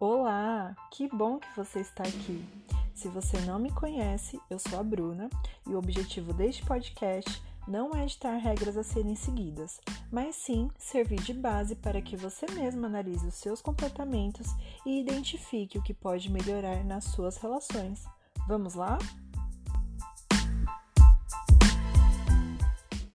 Olá, que bom que você está aqui. Se você não me conhece, eu sou a Bruna e o objetivo deste podcast não é editar regras a serem seguidas, mas sim servir de base para que você mesmo analise os seus comportamentos e identifique o que pode melhorar nas suas relações. Vamos lá?